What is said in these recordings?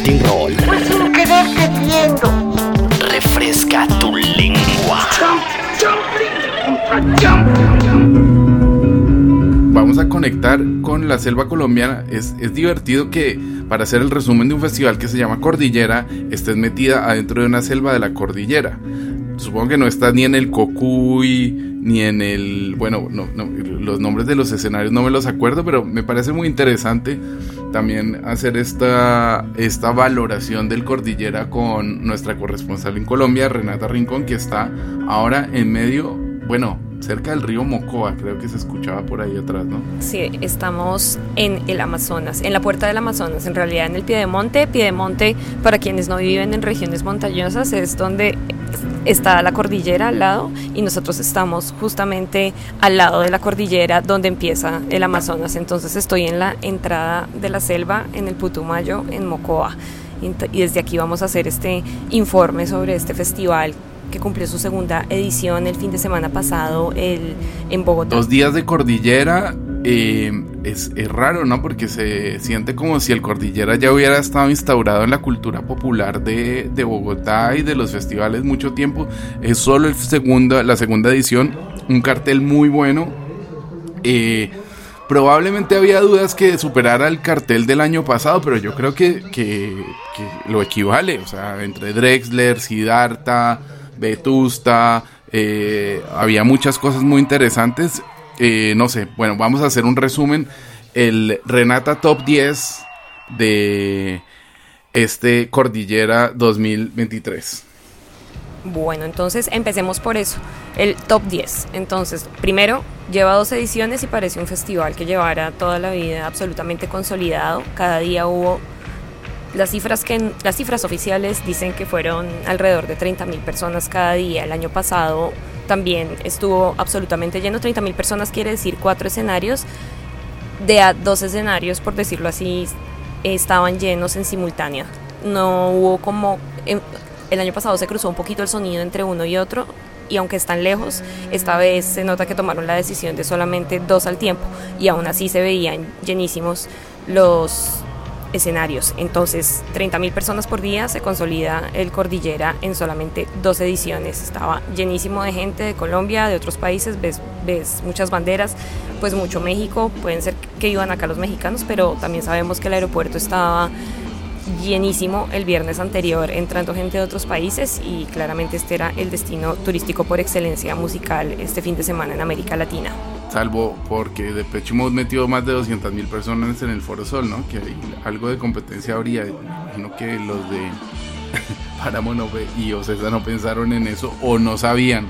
Latin Roll. Pues sin querer queriendo. Refresca tu lengua. Vamos a conectar con la selva colombiana. Es, es divertido que para hacer el resumen de un festival que se llama Cordillera, estés metida adentro de una selva de la cordillera. Supongo que no estás ni en el Cocuy, ni en el... Bueno, no, no, los nombres de los escenarios no me los acuerdo, pero me parece muy interesante también hacer esta, esta valoración del Cordillera con nuestra corresponsal en Colombia, Renata Rincón, que está ahora en medio, bueno, cerca del río Mocoa, creo que se escuchaba por ahí atrás, ¿no? Sí, estamos en el Amazonas, en la puerta del Amazonas, en realidad en el Piedemonte. Piedemonte, para quienes no viven en regiones montañosas, es donde está la cordillera al lado y nosotros estamos justamente al lado de la cordillera donde empieza el Amazonas. Entonces estoy en la entrada de la selva en el Putumayo, en Mocoa. Y desde aquí vamos a hacer este informe sobre este festival que cumplió su segunda edición el fin de semana pasado el, en Bogotá. Dos días de cordillera eh, es, es, raro, ¿no? Porque se siente como si el cordillera ya hubiera estado instaurado en la cultura popular de, de Bogotá y de los festivales mucho tiempo. Es solo el segundo, la segunda edición, un cartel muy bueno. Eh, probablemente había dudas que superara el cartel del año pasado, pero yo creo que, que, lo equivale. O sea, entre Drexler, Siddhartha, Vetusta, eh, había muchas cosas muy interesantes. Eh, no sé, bueno, vamos a hacer un resumen. El Renata Top 10 de este Cordillera 2023. Bueno, entonces empecemos por eso, el top 10. Entonces, primero, lleva dos ediciones y parece un festival que llevara toda la vida absolutamente consolidado. Cada día hubo las cifras, que, las cifras oficiales dicen que fueron alrededor de 30.000 personas cada día. El año pasado también estuvo absolutamente lleno. 30.000 personas quiere decir cuatro escenarios. De a dos escenarios, por decirlo así, estaban llenos en simultánea. No hubo como... El año pasado se cruzó un poquito el sonido entre uno y otro y aunque están lejos, esta vez se nota que tomaron la decisión de solamente dos al tiempo y aún así se veían llenísimos los escenarios. Entonces, 30.000 personas por día se consolida el Cordillera en solamente dos ediciones. Estaba llenísimo de gente de Colombia, de otros países, ves, ves muchas banderas, pues mucho México, pueden ser que iban acá los mexicanos, pero también sabemos que el aeropuerto estaba llenísimo el viernes anterior entrando gente de otros países y claramente este era el destino turístico por excelencia musical este fin de semana en América Latina salvo porque Depeche Mode metió más de 200 mil personas en el Foro Sol, ¿no? Que hay algo de competencia habría. Imagino que los de Paramount y Ocesa no pensaron en eso o no sabían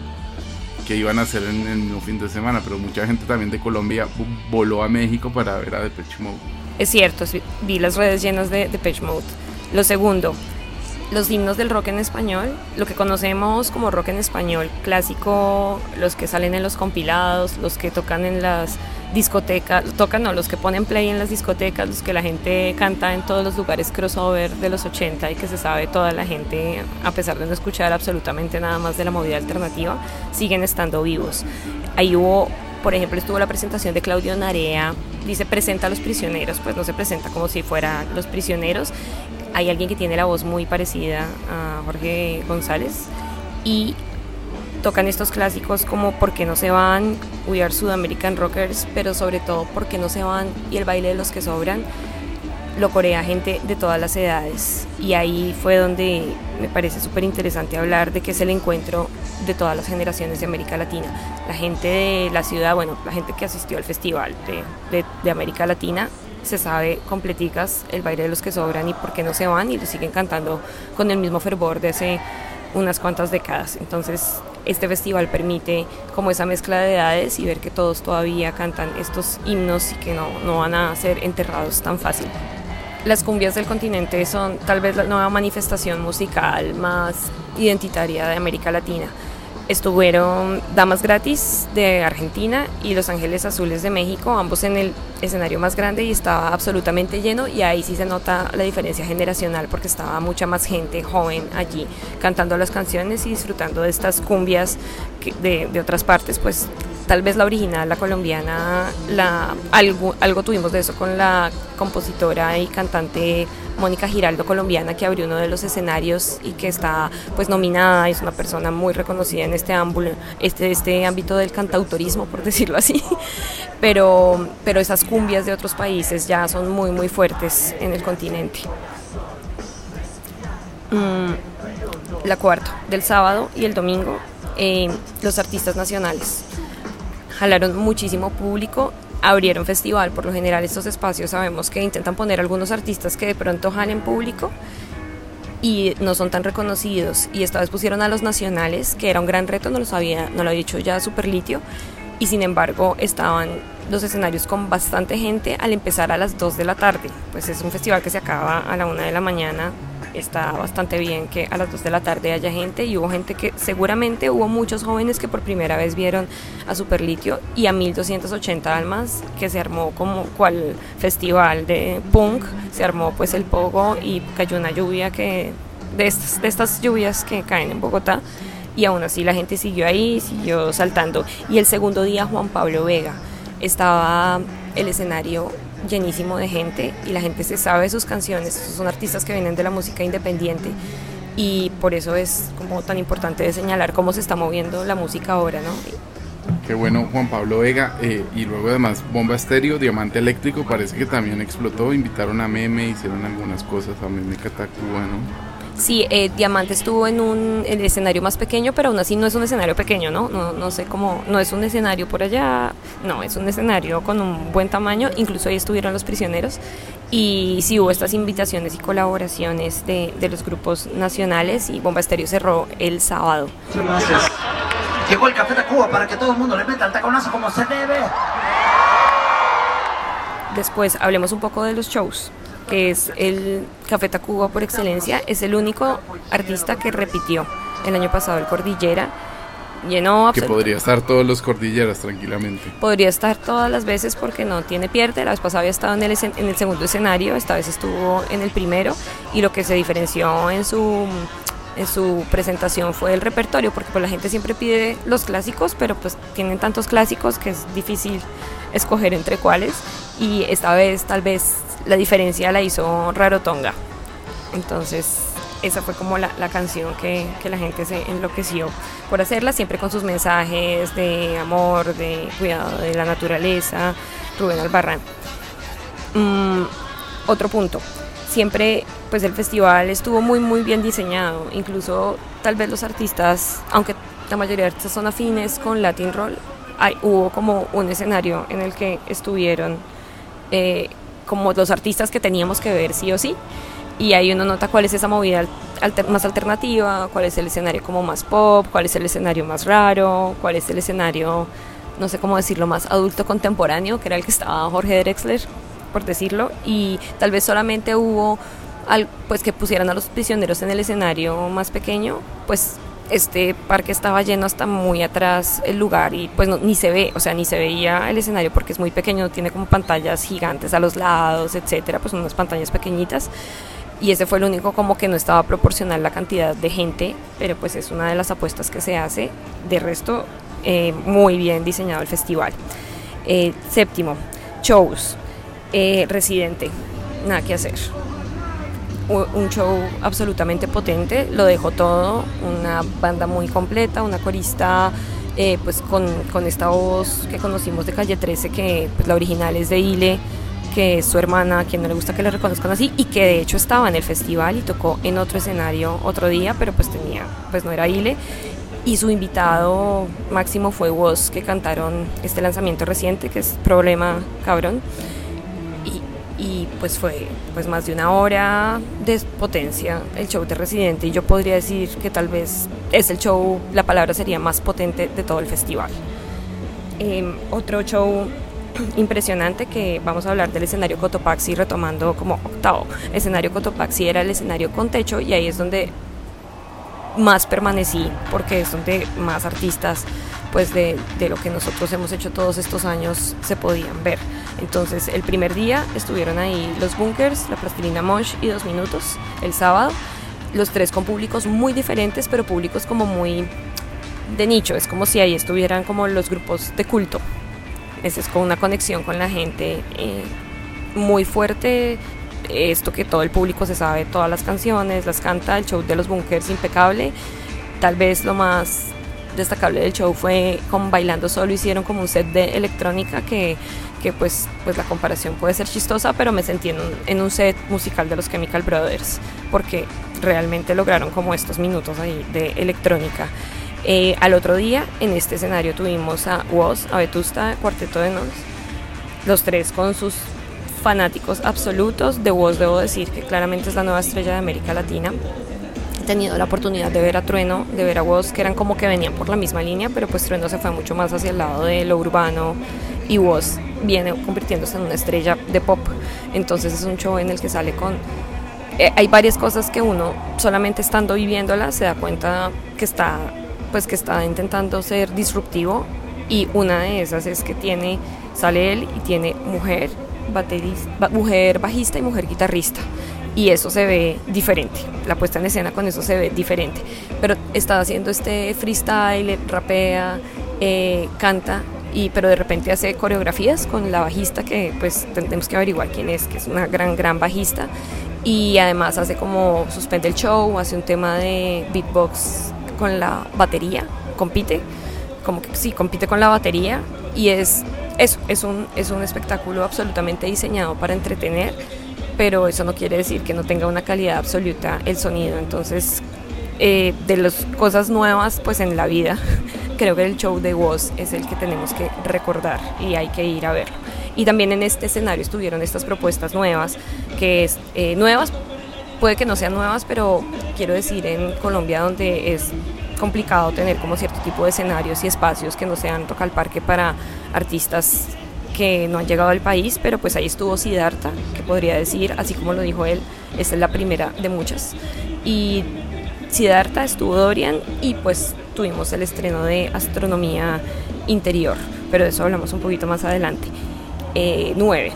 que iban a hacer en el fin de semana, pero mucha gente también de Colombia voló a México para ver a Depeche Mode. Es cierto, vi las redes llenas de Depeche Mode. Lo segundo, los himnos del rock en español, lo que conocemos como rock en español clásico, los que salen en los compilados, los que tocan en las discotecas, tocan no, los que ponen play en las discotecas, los que la gente canta en todos los lugares crossover de los 80 y que se sabe toda la gente, a pesar de no escuchar absolutamente nada más de la movida alternativa, siguen estando vivos. Ahí hubo, por ejemplo, estuvo la presentación de Claudio Narea, dice presenta a los prisioneros, pues no se presenta como si fueran los prisioneros hay alguien que tiene la voz muy parecida a Jorge González y tocan estos clásicos como ¿Por qué no se van? We Are Sudamerican Rockers, pero sobre todo ¿Por qué no se van? y el baile de los que sobran lo corea gente de todas las edades y ahí fue donde me parece súper interesante hablar de que es el encuentro de todas las generaciones de América Latina. La gente de la ciudad, bueno, la gente que asistió al festival de, de, de América Latina se sabe completicas el baile de los que sobran y por qué no se van y lo siguen cantando con el mismo fervor de hace unas cuantas décadas. Entonces, este festival permite como esa mezcla de edades y ver que todos todavía cantan estos himnos y que no, no van a ser enterrados tan fácil. Las cumbias del continente son tal vez la nueva manifestación musical más identitaria de América Latina estuvieron Damas Gratis de Argentina y Los Ángeles Azules de México, ambos en el escenario más grande y estaba absolutamente lleno y ahí sí se nota la diferencia generacional porque estaba mucha más gente joven allí cantando las canciones y disfrutando de estas cumbias de, de otras partes, pues tal vez la original, la colombiana, la, algo, algo tuvimos de eso con la compositora y cantante Mónica Giraldo, colombiana, que abrió uno de los escenarios y que está pues nominada, es una persona muy reconocida en este, ámbito, este, este ámbito del cantautorismo, por decirlo así. Pero, pero esas cumbias de otros países ya son muy, muy fuertes en el continente. Mm, la cuarta, del sábado y el domingo, eh, los artistas nacionales. Jalaron muchísimo público abrieron festival. Por lo general estos espacios sabemos que intentan poner algunos artistas que de pronto jalen público y no son tan reconocidos. Y esta vez pusieron a los nacionales, que era un gran reto, no lo sabía, no lo había dicho ya Superlitio. Y sin embargo estaban los escenarios con bastante gente al empezar a las 2 de la tarde. Pues es un festival que se acaba a la 1 de la mañana está bastante bien que a las 2 de la tarde haya gente y hubo gente que seguramente hubo muchos jóvenes que por primera vez vieron a Superlitio y a 1280 almas que se armó como cual festival de punk, se armó pues el pogo y cayó una lluvia que de estas, de estas lluvias que caen en Bogotá y aún así la gente siguió ahí, siguió saltando. Y el segundo día Juan Pablo Vega estaba el escenario llenísimo de gente y la gente se sabe sus canciones. son artistas que vienen de la música independiente y por eso es como tan importante de señalar cómo se está moviendo la música ahora, ¿no? Qué bueno, Juan Pablo Vega. Eh, y luego además Bomba Estéreo, Diamante Eléctrico, parece que también explotó. Invitaron a Meme, hicieron algunas cosas, a Meme Catacúa, ¿no? Sí, eh, Diamante estuvo en un escenario más pequeño, pero aún así no es un escenario pequeño, ¿no? ¿no? No sé cómo, no es un escenario por allá, no, es un escenario con un buen tamaño, incluso ahí estuvieron los prisioneros y sí hubo estas invitaciones y colaboraciones de, de los grupos nacionales y Bomba Estéreo cerró el sábado. Llegó el Café de Cuba para que todo el mundo le meta el taconazo como se debe. Después hablemos un poco de los shows que es el Café Tacuba por excelencia, es el único artista que repitió el año pasado el Cordillera. Llenó que podría estar todos los cordilleras tranquilamente. Podría estar todas las veces porque no tiene pierde. La vez pasada había estado en el, en el segundo escenario, esta vez estuvo en el primero y lo que se diferenció en su en su presentación fue el repertorio, porque pues la gente siempre pide los clásicos, pero pues tienen tantos clásicos que es difícil escoger entre cuáles y esta vez tal vez la diferencia la hizo Rarotonga. Entonces, esa fue como la, canción que, la gente se enloqueció por hacerla, siempre con sus mensajes de amor, de cuidado de la naturaleza, Rubén Albarrán. Mm, otro punto, siempre pues el festival estuvo muy muy bien diseñado, incluso tal vez los artistas, aunque la mayoría de artistas son afines con Latin Roll, hay, hubo como un escenario en el que estuvieron eh, como los artistas que teníamos que ver sí o sí. Y ahí uno nota cuál es esa movida más alternativa, cuál es el escenario como más pop, cuál es el escenario más raro, cuál es el escenario, no sé cómo decirlo, más adulto contemporáneo, que era el que estaba Jorge Drexler, por decirlo. Y tal vez solamente hubo pues que pusieran a los prisioneros en el escenario más pequeño, pues este parque estaba lleno hasta muy atrás el lugar y pues ni se ve, o sea, ni se veía el escenario porque es muy pequeño, tiene como pantallas gigantes a los lados, etcétera, pues unas pantallas pequeñitas. Y ese fue el único como que no estaba proporcional la cantidad de gente, pero pues es una de las apuestas que se hace. De resto, eh, muy bien diseñado el festival. Eh, séptimo, shows. Eh, residente, nada que hacer un show absolutamente potente, lo dejó todo, una banda muy completa, una corista eh, pues con, con, esta voz que conocimos de Calle 13, que pues la original es de Ile, que es su hermana, a quien no le gusta que le reconozcan así, y que de hecho estaba en el festival y tocó en otro escenario otro día, pero pues tenía, pues no era Ile. Y su invitado máximo fue Woz, que cantaron este lanzamiento reciente, que es Problema Cabrón pues fue pues más de una hora de potencia el show de Residente y yo podría decir que tal vez es el show, la palabra sería más potente de todo el festival. Em, otro show impresionante que vamos a hablar del escenario Cotopaxi retomando como octavo. escenario Cotopaxi era el escenario con techo y ahí es donde más permanecí porque es donde más artistas pues de, de, lo que nosotros hemos hecho todos estos años se podían ver. Entonces el primer día estuvieron ahí los bunkers, la plastilina Mosh y dos minutos el sábado, los tres con públicos muy diferentes, pero públicos como muy de nicho, es como si ahí estuvieran como los grupos de culto. Es, es con una conexión con la gente eh, muy fuerte, esto que todo el público se sabe, todas las canciones, las canta, el show de los bunkers impecable. Tal vez lo más destacable del show fue con Bailando Solo, hicieron como un set de electrónica que, que pues, pues la comparación puede ser chistosa, pero me sentí en un, set musical de los Chemical Brothers, porque realmente lograron como estos minutos ahí de electrónica. Eh, al otro día, en este escenario tuvimos a Woz, a Vetusta, Cuarteto de Nos, los tres con sus fanáticos absolutos. De Woz debo decir que claramente es la nueva estrella de América Latina. He tenido la oportunidad de ver a Trueno, de ver a Woz, que eran como que venían por la misma línea, pero pues Trueno se fue mucho más hacia el lado de lo urbano y Woz viene convirtiéndose en una estrella de pop. Entonces es un show en el que sale con... eh, hay varias cosas que uno solamente estando viviéndolas se da cuenta que está pues que está intentando ser disruptivo y una de esas es que tiene sale él y tiene mujer baterista, mujer bajista y mujer guitarrista. Y eso se ve diferente la puesta en escena con eso se ve diferente. Pero está haciendo este freestyle rapea eh, canta y pero de repente hace coreografías con la bajista que pues tenemos que averiguar quién es que es una gran gran bajista. Y además hace como suspende el show hace un tema de beatbox con la batería, compite, como que sí, compite con la batería y es eso, es un, es un espectáculo absolutamente diseñado para entretener, pero eso no quiere decir que no tenga una calidad absoluta el sonido, entonces eh, de las cosas nuevas pues en la vida, creo que el show de Woz es el que tenemos que recordar y hay que ir a verlo. Y también en este escenario estuvieron estas propuestas nuevas, que es eh, nuevas puede que no sean nuevas, pero quiero decir en Colombia donde es complicado tener como cierto tipo de escenarios y espacios que no sean toca al parque para artistas que no han llegado al país, pero pues ahí estuvo Siddhartha, que podría decir, así como lo dijo él, esta es la primera de muchas. Y Siddhartha estuvo Dorian y pues tuvimos el estreno de Astronomía Interior, pero de eso hablamos un poquito más adelante. Eh, 9.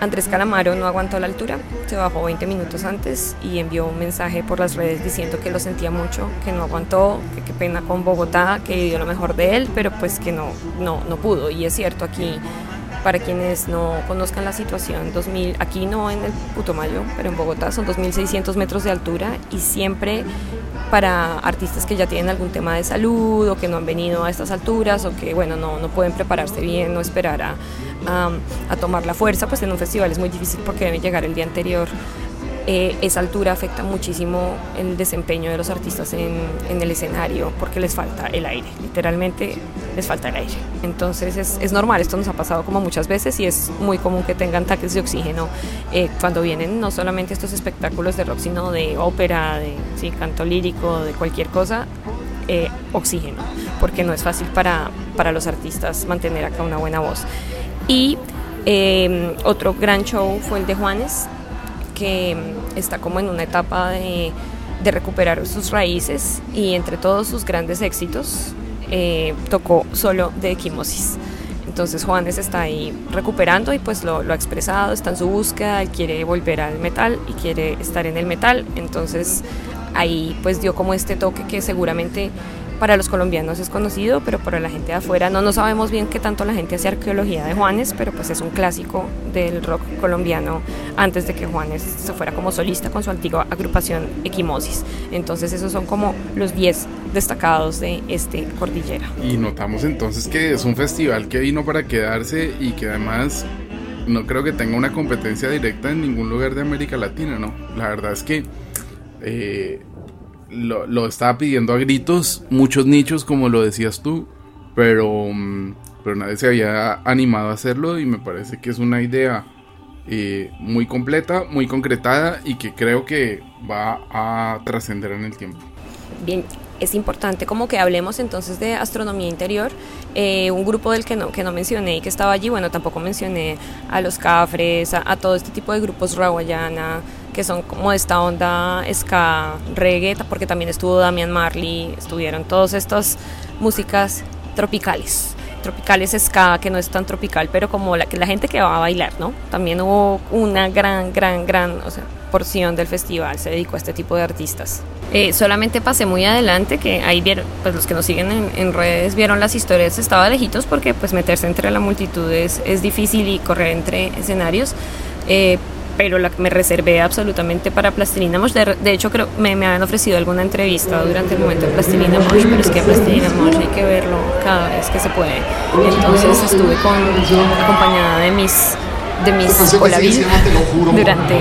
Andrés Calamaro no aguantó la altura, se bajó 20 minutos antes y envió un mensaje por las redes diciendo que lo sentía mucho, que no aguantó, que qué pena con Bogotá, que dio lo mejor de él, pero pues que no, no, no pudo. Y es cierto, aquí, para quienes no conozcan la situación, 2000, aquí no en el Putumayo, pero en Bogotá son 2.600 metros de altura y siempre para artistas que ya tienen algún tema de salud o que no han venido a estas alturas o que bueno no, no pueden prepararse bien no esperar a, a, a, tomar la fuerza pues en un festival es muy difícil porque deben llegar el día anterior. Eh, esa altura afecta muchísimo el desempeño de los artistas en, en, el escenario porque les falta el aire, literalmente les falta el aire. Entonces es, es, normal, esto nos ha pasado como muchas veces y es muy común que tengan ataques de oxígeno eh, cuando vienen no solamente estos espectáculos de rock, sino de ópera, de sí, canto lírico, de cualquier cosa. Eh, oxígeno, porque no es fácil para, para los artistas mantener acá una buena voz. Y eh, otro gran show fue el de Juanes, que está como en una etapa de, de recuperar sus raíces y entre todos sus grandes éxitos eh, tocó solo de equimosis. Entonces Juanes está ahí recuperando y pues lo, ha expresado, está en su búsqueda, él quiere volver al metal y quiere estar en el metal. Entonces ahí pues dio como este toque que seguramente para los colombianos es conocido, pero para la gente de afuera no, no sabemos bien qué tanto la gente hace arqueología de Juanes, pero pues es un clásico del rock colombiano antes de que Juanes se fuera como solista con su antigua agrupación Equimosis. Entonces esos son como los 10 destacados de este Cordillera. Y notamos entonces que es un festival que vino para quedarse y que además no creo que tenga una competencia directa en ningún lugar de América Latina, ¿no? La verdad es que... Eh, lo, lo, estaba pidiendo a gritos muchos nichos, como lo decías tú, pero, pero nadie se había animado a hacerlo y me parece que es una idea eh, muy completa, muy concretada y que creo que va a trascender en el tiempo. Bien, es importante como que hablemos entonces de astronomía interior, eh, un grupo del que no, que no mencioné y que estaba allí, bueno, tampoco mencioné a los Cafres, a, a todo este tipo de grupos Rawayana, que son como esta onda ska reggae, porque también estuvo Damian Marley, estuvieron todas estas músicas tropicales. Tropicales ska, que no es tan tropical, pero como la, la gente que va a bailar, ¿no? También hubo una gran, gran, gran o sea, porción del festival se dedicó a este tipo de artistas. Eh, solamente pasé muy adelante, que ahí vieron, pues los que nos siguen en, en, redes vieron las historias, estaba lejitos porque pues meterse entre la multitud es, es difícil y correr entre escenarios. Eh, pero la me reservé absolutamente para Plastilina Mosh. De, de hecho, creo me, me habían ofrecido alguna entrevista durante el momento de Plastilina Mosh, pero es que Plastilina Mosh hay que verlo cada vez que se puede. Entonces estuve con, acompañada de mis de mis colavis durante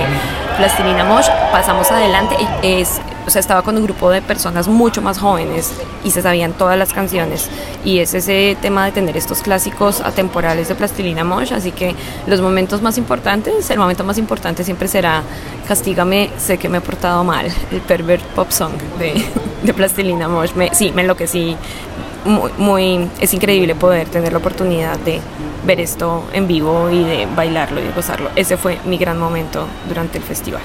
Plastilina Mosh. Pasamos adelante. Es, o sea, estaba con un grupo de personas mucho más jóvenes y se sabían todas las canciones. Y es ese tema de tener estos clásicos atemporales de Plastilina Mosh. Así que los momentos más importantes, el momento más importante siempre será Castígame, sé que me he portado mal, el pervert pop song de, de Plastilina Mosh. Me, sí, me enloquecí. Muy, muy, es increíble poder tener la oportunidad de ver esto en vivo y de bailarlo y de gozarlo. Ese fue mi gran momento durante el festival.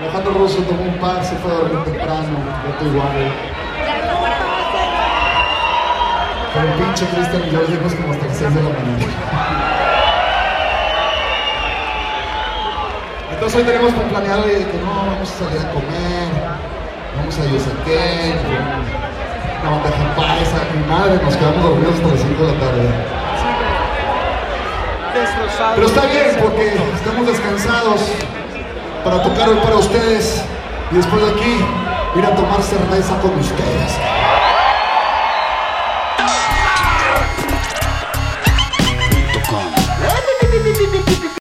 Alejandro Russo tomó un par, se fue a dormir temprano, Beto igual. Pero pinche Cristian y yo llegamos como hasta las 6 de la mañana. Entonces hoy tenemos planeado de que no, vamos a salir a comer, vamos a qué, una bandeja paisa, mi madre, nos quedamos dormidos hasta las 5 de la tarde. Pero está bien porque estamos descansados para tocar hoy para ustedes y después de aquí ir a tomar cerveza con ustedes.